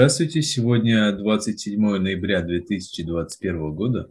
Здравствуйте, сегодня 27 ноября 2021 года,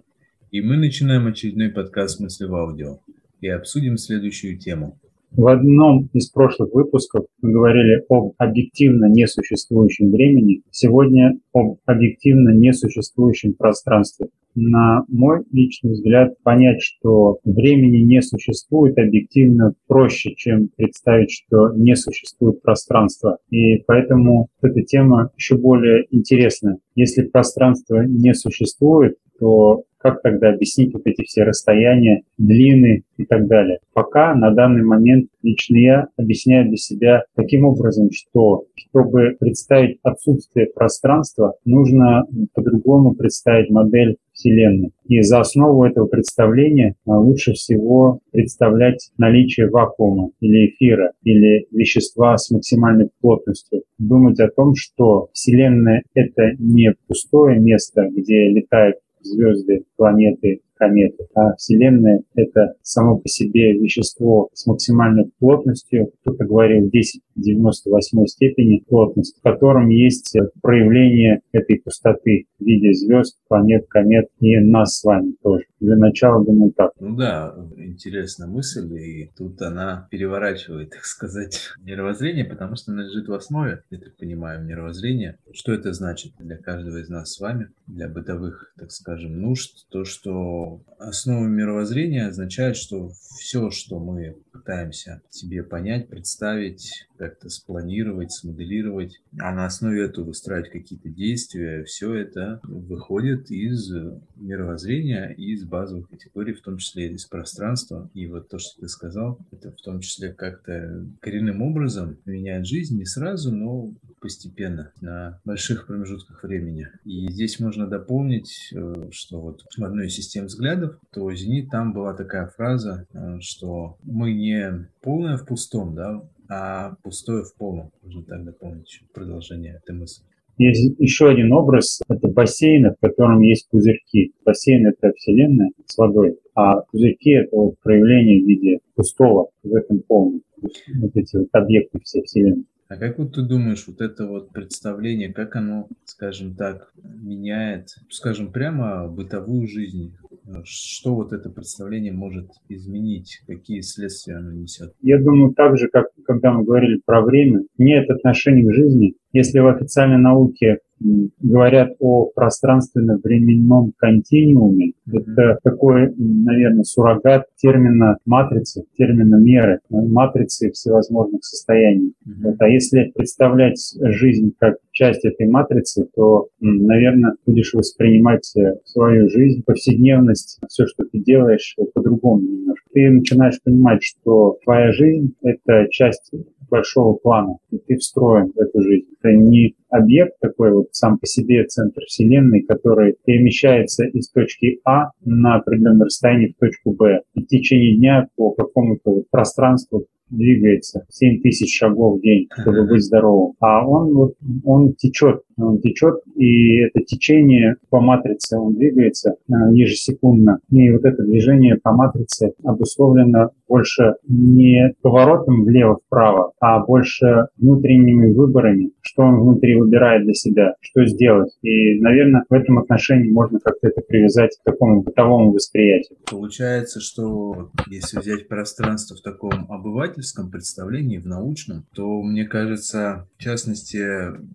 и мы начинаем очередной подкаст «Мысли в аудио» и обсудим следующую тему. В одном из прошлых выпусков мы говорили об объективно несуществующем времени, сегодня об объективно несуществующем пространстве на мой личный взгляд, понять, что времени не существует объективно проще, чем представить, что не существует пространства. И поэтому эта тема еще более интересная. Если пространство не существует, то как тогда объяснить вот эти все расстояния, длины и так далее? Пока на данный момент лично я объясняю для себя таким образом, что чтобы представить отсутствие пространства, нужно по-другому представить модель Вселенной. И за основу этого представления а, лучше всего представлять наличие вакуума или эфира, или вещества с максимальной плотностью. Думать о том, что Вселенная — это не пустое место, где летают звезды, планеты, кометы. А Вселенная — это само по себе вещество с максимальной плотностью, кто-то говорил 10 в 98 степени плотность, в котором есть проявление этой пустоты в виде звезд, планет, комет и нас с вами тоже. Для начала, думаю, так. Ну да, интересная мысль, и тут она переворачивает, так сказать, мировоззрение, потому что она лежит в основе, я так понимаю, мировоззрения. Что это значит для каждого из нас с вами, для бытовых, так скажем, нужд? То, что основа мировоззрения означает, что все, что мы пытаемся себе понять, представить, как-то спланировать, смоделировать, а на основе этого выстраивать какие-то действия, все это выходит из мировоззрения из базовых категорий, в том числе из пространства. И вот то, что ты сказал, это в том числе как-то коренным образом меняет жизнь не сразу, но постепенно, на больших промежутках времени. И здесь можно дополнить, э, что вот в одной из систем взглядов, то «Зенит» там была такая фраза, э, что мы не полное в пустом, да, а пустое в полном. Можно так дополнить продолжение этой мысли. Есть еще один образ, это бассейн, в котором есть пузырьки. Бассейн — это Вселенная с водой, а пузырьки — это вот проявление в виде пустого в этом полном. Вот эти вот объекты всей Вселенной. А как вот ты думаешь, вот это вот представление, как оно, скажем так, меняет, скажем, прямо бытовую жизнь? Что вот это представление может изменить? Какие следствия оно несет? Я думаю, так же, как когда мы говорили про время, нет отношений к жизни. Если в официальной науке говорят о пространственно-временном континууме. Это такой, наверное, суррогат термина матрицы, термина меры, матрицы всевозможных состояний. Вот. А если представлять жизнь как часть этой матрицы, то, наверное, будешь воспринимать э, свою жизнь, повседневность, все, что ты делаешь, по-другому немножко. Ты начинаешь понимать, что твоя жизнь — это часть большого плана, и ты встроен в эту жизнь. Это не объект такой вот сам по себе центр Вселенной, который перемещается из точки А на определенное расстояние в точку Б. И в течение дня по какому-то пространству двигается 7 тысяч шагов в день, чтобы быть здоровым. А он вот, он течет, он течет, и это течение по матрице, он двигается э, ежесекундно. И вот это движение по матрице обусловлено больше не поворотом влево-вправо, а больше внутренними выборами, что он внутри выбирает для себя, что сделать. И, наверное, в этом отношении можно как-то это привязать к такому бытовому восприятию. Получается, что если взять пространство в таком обывательском представлении, в научном, то, мне кажется, в частности,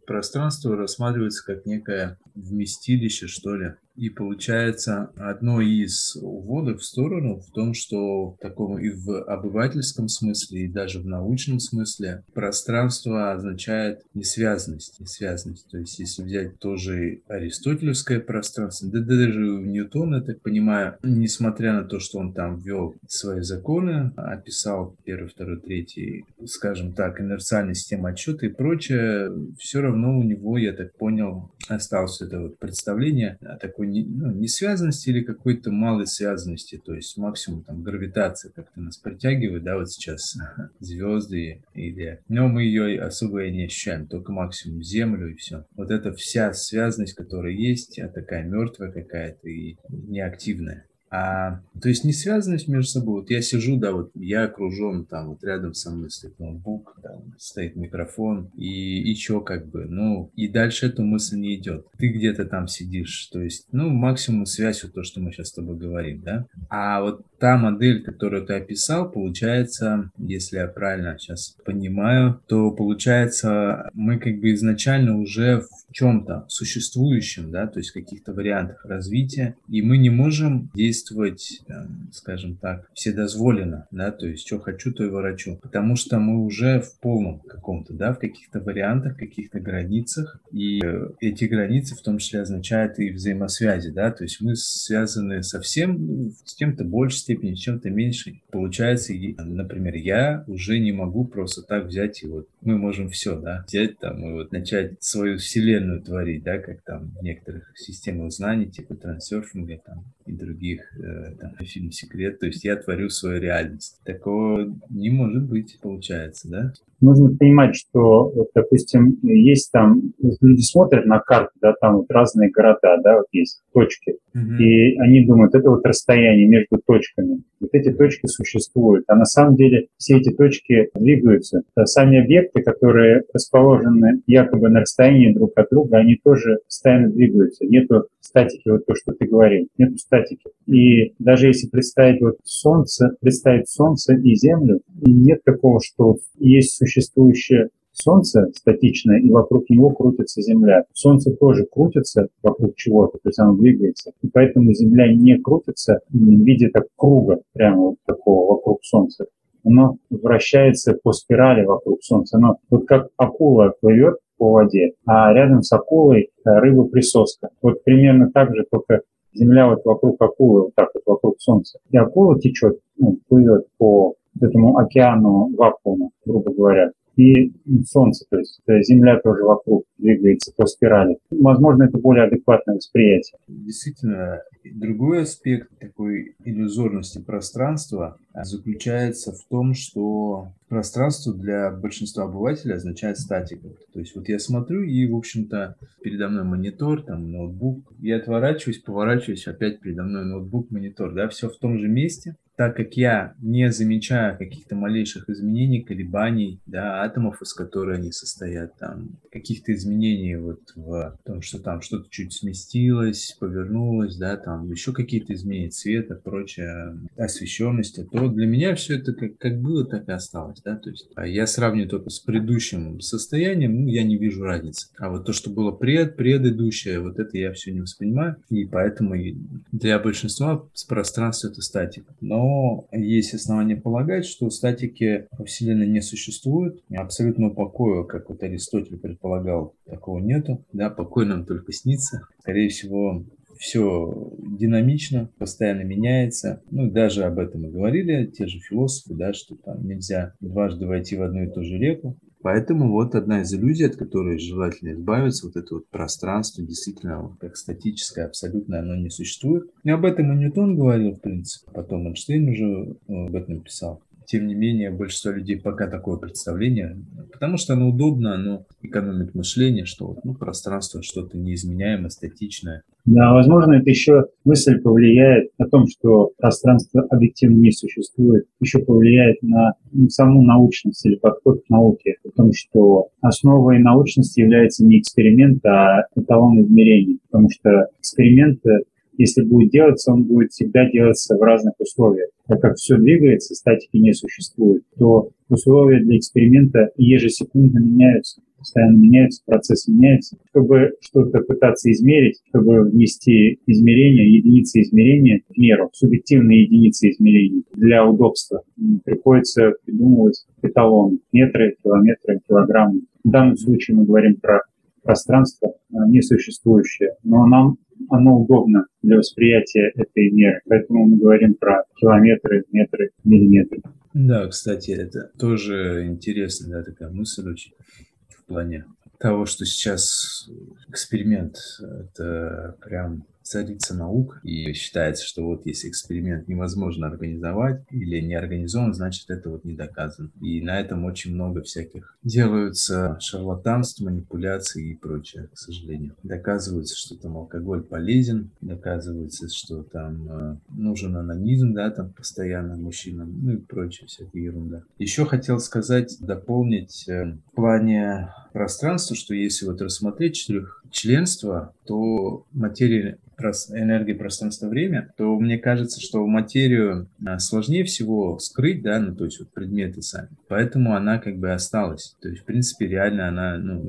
пространство рассматривается как некое вместилище, что ли, и получается, одно из уводов в сторону в том, что в таком и в обывательском смысле, и даже в научном смысле пространство означает несвязанность. Несвязанность. То есть, если взять тоже аристотелевское пространство, да даже у Ньютона, я так понимаю, несмотря на то, что он там ввел свои законы, описал первый, второй, третий, скажем так, инерциальная система отчета и прочее, все равно у него, я так понял, осталось это вот представление о такой такой не, ну, несвязанности или какой-то малой связанности, то есть максимум там гравитация как-то нас притягивает, да, вот сейчас звезды или... Но мы ее особо и не ощущаем, только максимум Землю и все. Вот эта вся связанность, которая есть, а такая мертвая какая-то и неактивная. А, то есть не связанность между собой. Вот я сижу, да, вот я окружен, там вот рядом со мной стоит ноутбук, там стоит микрофон, и, и чё как бы, ну, и дальше эту мысль не идет. Ты где-то там сидишь, то есть, ну, максимум связь, вот то, что мы сейчас с тобой говорим, да. А вот та модель, которую ты описал, получается, если я правильно сейчас понимаю, то получается мы как бы изначально уже в чем-то существующем, да, то есть в каких-то вариантах развития, и мы не можем действовать, эм, скажем так, вседозволенно, да, то есть что хочу, то и ворочу, потому что мы уже в полном каком-то, да, в каких-то вариантах, каких-то границах, и э, эти границы в том числе означают и взаимосвязи, да, то есть мы связаны со всем, с кем-то больше степени, с чем-то меньше. Получается, например, я уже не могу просто так взять и вот мы можем все, да, взять там и вот начать свою вселенную творить, да, как там в некоторых системах знаний, типа трансерфинга там и других, э, там, фильм «Секрет», то есть я творю свою реальность. Такого не может быть, получается, да? Нужно понимать, что, вот, допустим, есть там, люди смотрят на карту, да, там вот разные города, да, вот есть точки, mm-hmm. и они думают, это вот расстояние между точками. Вот эти точки существуют, а на самом деле все эти точки двигаются. Сами объекты, которые расположены якобы на расстоянии друг от друга, они тоже постоянно двигаются. Нету статики, вот то, что ты говорил, нету статики. И даже если представить вот Солнце, представить Солнце и Землю, нет такого, что есть существующее Солнце статичное, и вокруг него крутится Земля. Солнце тоже крутится вокруг чего-то, то есть оно двигается. И поэтому Земля не крутится в виде так круга, прямо вот такого вокруг Солнца. Оно вращается по спирали вокруг Солнца. Оно вот как акула плывет по воде, а рядом с акулой рыба-присоска. Вот примерно так же, только Земля вот вокруг акулы, вот так вот вокруг Солнца. И акула течет, ну, плывет по этому океану вакуума, грубо говоря. И Солнце, то есть Земля тоже вокруг двигается по спирали. Возможно, это более адекватное восприятие. Действительно, другой аспект такой иллюзорности пространства заключается в том, что пространство для большинства обывателей означает статику. То есть вот я смотрю, и, в общем-то, передо мной монитор, там, ноутбук. Я отворачиваюсь, поворачиваюсь, опять передо мной ноутбук, монитор. Да, все в том же месте. Так как я не замечаю каких-то малейших изменений, колебаний, да, атомов, из которых они состоят, там, каких-то изменений вот в том, что там что-то чуть сместилось, повернулось, да, там еще какие-то изменения цвета, прочее, освещенности, то для меня все это как, как было, так и осталось, да, то есть а я сравниваю только с предыдущим состоянием, ну, я не вижу разницы. А вот то, что было пред, предыдущее, вот это я все не воспринимаю, и поэтому для большинства пространство это статика. Но есть основания полагать, что статики во Вселенной не существует, абсолютного покоя, как вот Аристотель предполагал, такого нету, да, покой нам только снится. Скорее всего, все динамично, постоянно меняется. Ну, даже об этом и говорили те же философы, да, что там нельзя дважды войти в одну и ту же реку. Поэтому вот одна из иллюзий, от которой желательно избавиться, вот это вот пространство, действительно, как статическое, абсолютно оно не существует. И об этом и Ньютон говорил, в принципе. Потом Эйнштейн уже э, об этом писал тем не менее, большинство людей пока такое представление, потому что оно удобно, оно экономит мышление, что ну, пространство что-то неизменяемое, статичное. Да, возможно, это еще мысль повлияет о том, что пространство объективно не существует, еще повлияет на саму научность или подход к науке, о том, что основой научности является не эксперимент, а эталон измерений, потому что эксперименты если будет делаться, он будет всегда делаться в разных условиях. Так как все двигается, статики не существует, то условия для эксперимента ежесекундно меняются, постоянно меняются, процесс меняется. Чтобы что-то пытаться измерить, чтобы внести измерения, единицы измерения в меру, субъективные единицы измерения для удобства, приходится придумывать эталон, метры, километры, килограммы. В данном случае мы говорим про пространство несуществующее, но нам оно удобно для восприятия этой меры. Поэтому мы говорим про километры, метры, миллиметры. Да, кстати, это тоже интересная да, такая мысль очень в плане того, что сейчас эксперимент, это прям царица наук, и считается, что вот если эксперимент невозможно организовать или не организован, значит это вот не доказано. И на этом очень много всяких делаются шарлатанств, манипуляций и прочее, к сожалению. Доказывается, что там алкоголь полезен, доказывается, что там э, нужен анонизм, да, там постоянно мужчинам, ну и прочее, всякая ерунда. Еще хотел сказать, дополнить э, в плане пространства, что если вот рассмотреть четырехчленство, то материя энергии пространства-время, то мне кажется, что материю а, сложнее всего скрыть, да, ну, то есть вот предметы сами. Поэтому она как бы осталась. То есть, в принципе, реально она, ну,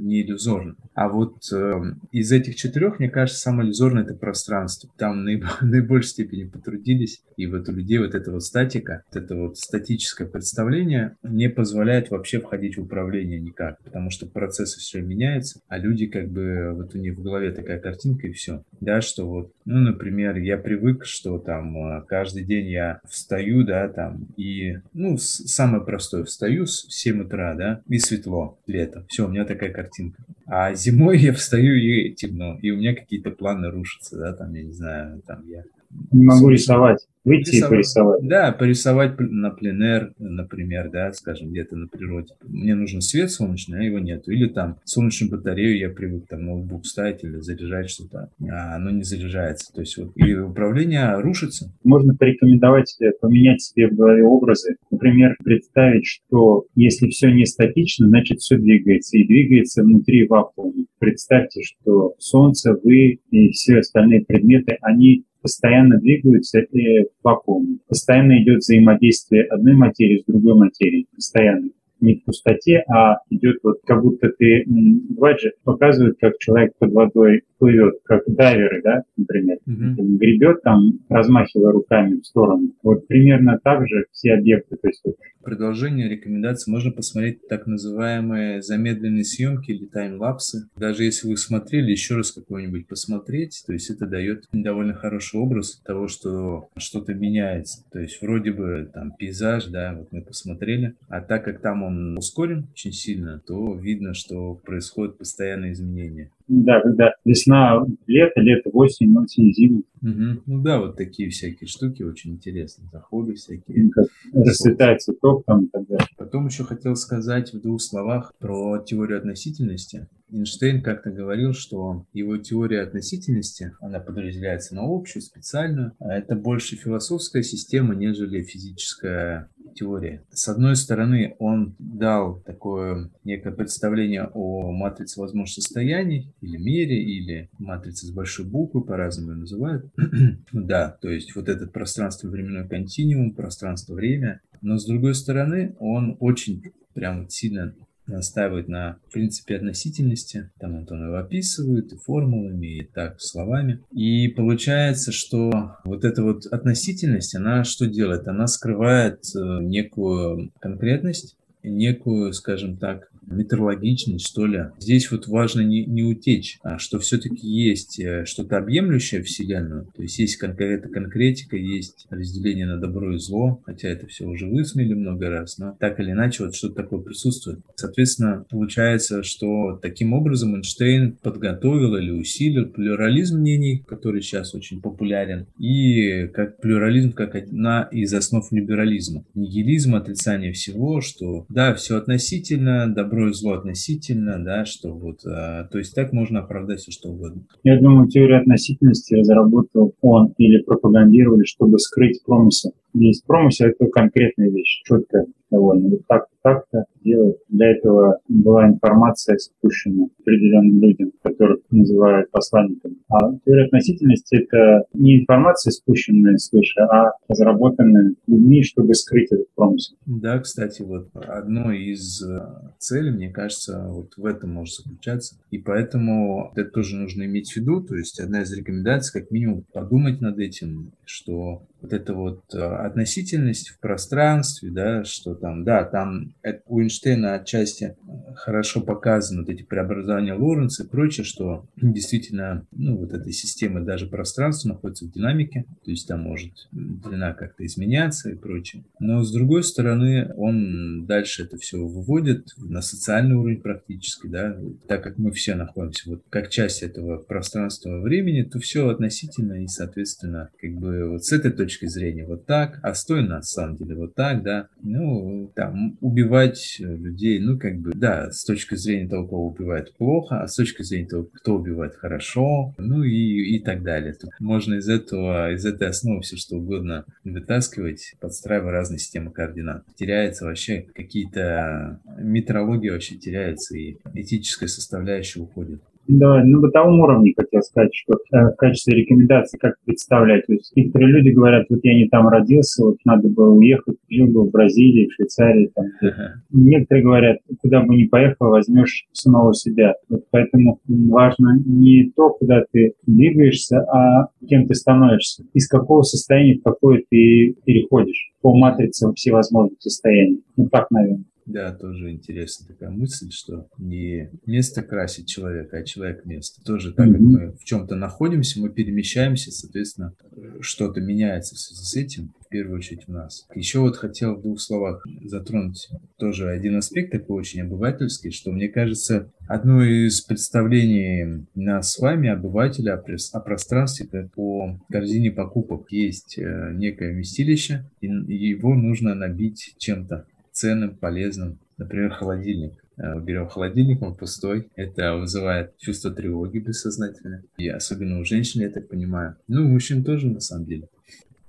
не иллюзорна. А вот э, из этих четырех, мне кажется, самое иллюзорное это пространство. Там наиб... наибольшей степени потрудились. И вот у людей вот эта вот статика, вот это вот статическое представление не позволяет вообще входить в управление никак. Потому что процессы все меняются, а люди как бы, вот у них в голове такая картинка и все да, что вот, ну, например, я привык, что там э, каждый день я встаю, да, там, и, ну, самое простое, встаю с 7 утра, да, и светло, лето, все, у меня такая картинка. А зимой я встаю и темно, и у меня какие-то планы рушатся, да, там, я не знаю, там, я не могу рисовать. Выйти рисовать, и порисовать. Да, порисовать на пленэр, например, да, скажем, где-то на природе. Мне нужен свет солнечный, а его нету. Или там солнечную батарею я привык там ноутбук ставить или заряжать что-то, а оно не заряжается. То есть вот и управление рушится. Можно порекомендовать себе поменять себе в голове образы. Например, представить, что если все не статично, значит все двигается. И двигается внутри вакуума. Представьте, что Солнце, вы и все остальные предметы, они постоянно двигаются и в вакууме. Постоянно идет взаимодействие одной материи с другой материей. Постоянно не в пустоте, а идет вот как будто ты, бывает же, показывают, как человек под водой плывет, как дайверы, да, например, mm-hmm. гребет там, размахивая руками в сторону. Вот примерно так же все объекты. То есть. Продолжение рекомендаций можно посмотреть так называемые замедленные съемки или таймлапсы. Даже если вы смотрели, еще раз какой-нибудь посмотреть, то есть это дает довольно хороший образ того, что что-то меняется. То есть вроде бы там пейзаж, да, вот мы посмотрели, а так как там он ускорен очень сильно, то видно, что происходят постоянные изменения. Да, когда весна, лето, лето, осень, осень, зима. Угу. Ну да, вот такие всякие штуки очень интересные, заходы всякие. Как расцветает цветок там и так далее. Потом еще хотел сказать в двух словах про теорию относительности. Эйнштейн как-то говорил, что его теория относительности, она подразделяется на общую, специальную, а это больше философская система, нежели физическая теория. С одной стороны, он дал такое некое представление о матрице возможных состояний, или мере, или матрице с большой буквы, по-разному ее называют. да, то есть вот этот пространство-временной континуум, пространство-время. Но с другой стороны, он очень прям сильно настаивает на принципе относительности. Там Антон его описывает и формулами, и так словами. И получается, что вот эта вот относительность, она что делает? Она скрывает э, некую конкретность, некую, скажем так, метрологичность, что ли. Здесь вот важно не, не утечь, а что все-таки есть э, что-то объемлющее Вселенную. То есть есть конкретно конкретика, есть разделение на добро и зло, хотя это все уже высмели много раз, но так или иначе вот что-то такое присутствует. Соответственно, получается, что таким образом Эйнштейн подготовил или усилил плюрализм мнений, который сейчас очень популярен, и как плюрализм как одна из основ либерализма. Нигилизм, отрицание всего, что да, все относительно, добро добро и зло относительно, да, что вот, а, то есть так можно оправдать все что угодно. Я думаю, теорию относительности разработал он или пропагандировали, чтобы скрыть промысел. Есть промысел, это конкретная вещь, четкая довольно. Вот так так-то делают. Для этого была информация спущена определенным людям, которых называют посланниками. А теория относительности — это не информация, спущенная свыше, а разработанная людьми, чтобы скрыть этот промысел. Да, кстати, вот одно из э, целей, мне кажется, вот в этом может заключаться. И поэтому это тоже нужно иметь в виду. То есть одна из рекомендаций, как минимум, подумать над этим, что вот эта вот э, относительность в пространстве, да, что там, да, там у Эйнштейна отчасти хорошо показаны вот эти преобразования Лоренца и прочее, что действительно, ну, вот этой системы даже пространство находится в динамике, то есть там может длина как-то изменяться и прочее. Но с другой стороны, он дальше это все выводит на социальный уровень практически, да, так как мы все находимся вот как часть этого пространства времени, то все относительно и, соответственно, как бы вот с этой точки зрения вот так, а стоит на самом деле вот так, да, ну, там, убивать людей, ну, как бы, да, с точки зрения того, кого убивает плохо, а с точки зрения того, кто убивает хорошо, ну и, и так далее. Тут можно из этого, из этой основы все что угодно вытаскивать, подстраивая разные системы координат. Теряется вообще какие-то, метрология вообще теряется, и этическая составляющая уходит. Да, на бытовом уровне хотел сказать, что э, в качестве рекомендации как представлять. То есть некоторые люди говорят, вот я не там родился, вот надо было уехать, жил бы в Бразилии, в Швейцарии. Там. Uh-huh. Некоторые говорят, куда бы ни поехал, возьмешь самого себя. Вот поэтому важно не то, куда ты двигаешься, а кем ты становишься. Из какого состояния в какое ты переходишь по матрице всевозможных состояний. Ну так, наверное. Да, тоже интересная такая мысль, что не место красит человека, а человек место. Тоже так, mm-hmm. как мы в чем-то находимся, мы перемещаемся, соответственно, что-то меняется в связи с этим, в первую очередь в нас. Еще вот хотел в двух словах затронуть тоже один аспект такой очень обывательский, что мне кажется, одно из представлений нас с вами, обывателя, о пространстве, по корзине покупок есть э, некое вместилище, и его нужно набить чем-то ценным, полезным. Например, холодильник. Э, берем холодильник, он пустой. Это вызывает чувство тревоги бессознательно. И особенно у женщин, я так понимаю. Ну, у мужчин тоже, на самом деле.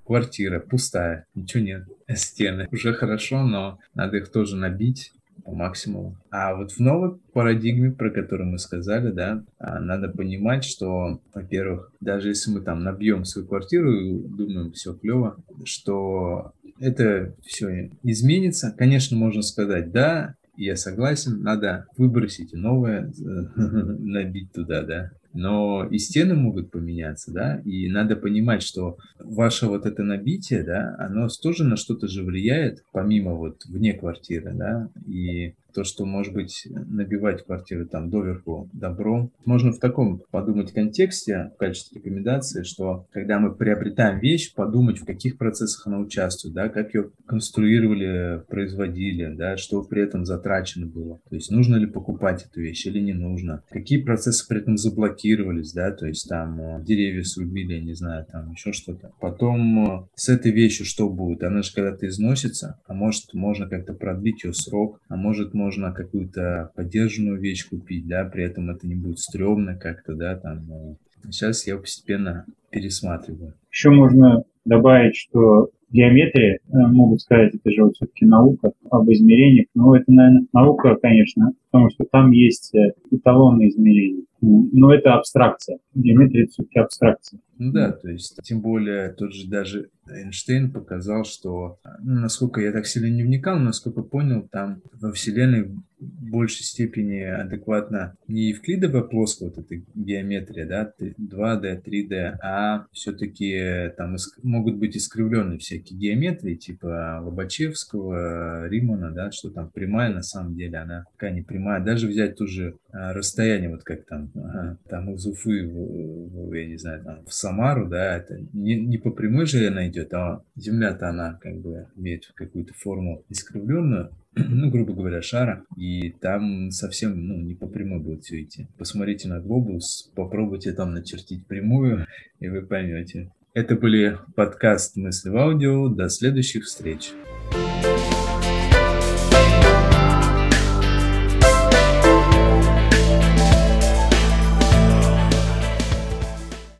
Квартира пустая, ничего нет. Стены уже хорошо, но надо их тоже набить по максимуму. А вот в новой парадигме, про которую мы сказали, да, а, надо понимать, что, во-первых, даже если мы там набьем свою квартиру и думаем, все клево, что это все изменится. Конечно, можно сказать, да, я согласен, надо выбросить новое, набить туда, да. Но и стены могут поменяться, да, и надо понимать, что ваше вот это набитие, да, оно тоже на что-то же влияет, помимо вот вне квартиры, да, и то, что, может быть, набивать квартиры там доверху добром. Можно в таком подумать контексте, в качестве рекомендации, что когда мы приобретаем вещь, подумать, в каких процессах она участвует, да, как ее конструировали, производили, да, что при этом затрачено было. То есть нужно ли покупать эту вещь или не нужно. Какие процессы при этом заблокировались, да, то есть там э, деревья срубили, я не знаю, там еще что-то. Потом э, с этой вещью что будет? Она же когда-то износится, а может можно как-то продлить ее срок, а может можно какую-то поддержанную вещь купить, да, при этом это не будет стрёмно как-то, да, там. Сейчас я постепенно пересматриваю. Еще можно добавить, что геометрия, э, могут сказать, это же вот все-таки наука об измерениях, но это, наверное, наука, конечно, потому что там есть э, эталонные измерения. Но это абстракция. Геометрия это все-таки абстракция. Ну да, то есть, тем более, тот же даже Эйнштейн показал, что, ну, насколько я так сильно не вникал, но насколько понял, там во Вселенной в большей степени адекватно не евклидовая плоская вот эта геометрия, да, 2D, 3D, а все-таки там могут быть искривленные всякие геометрии, типа Лобачевского, Римана, да, что там прямая на самом деле, она такая не прямая. Даже взять ту же а, расстояние, вот как там, там из Уфы, в, в, я не знаю, там в Самару, да, это не, не по прямой же она идет, а Земля-то она как бы имеет какую-то форму искривленную, ну, грубо говоря, шара, и там совсем, ну, не по прямой будет все идти. Посмотрите на глобус, попробуйте там начертить прямую, и вы поймете. Это были подкаст «Мысли в аудио». До следующих встреч.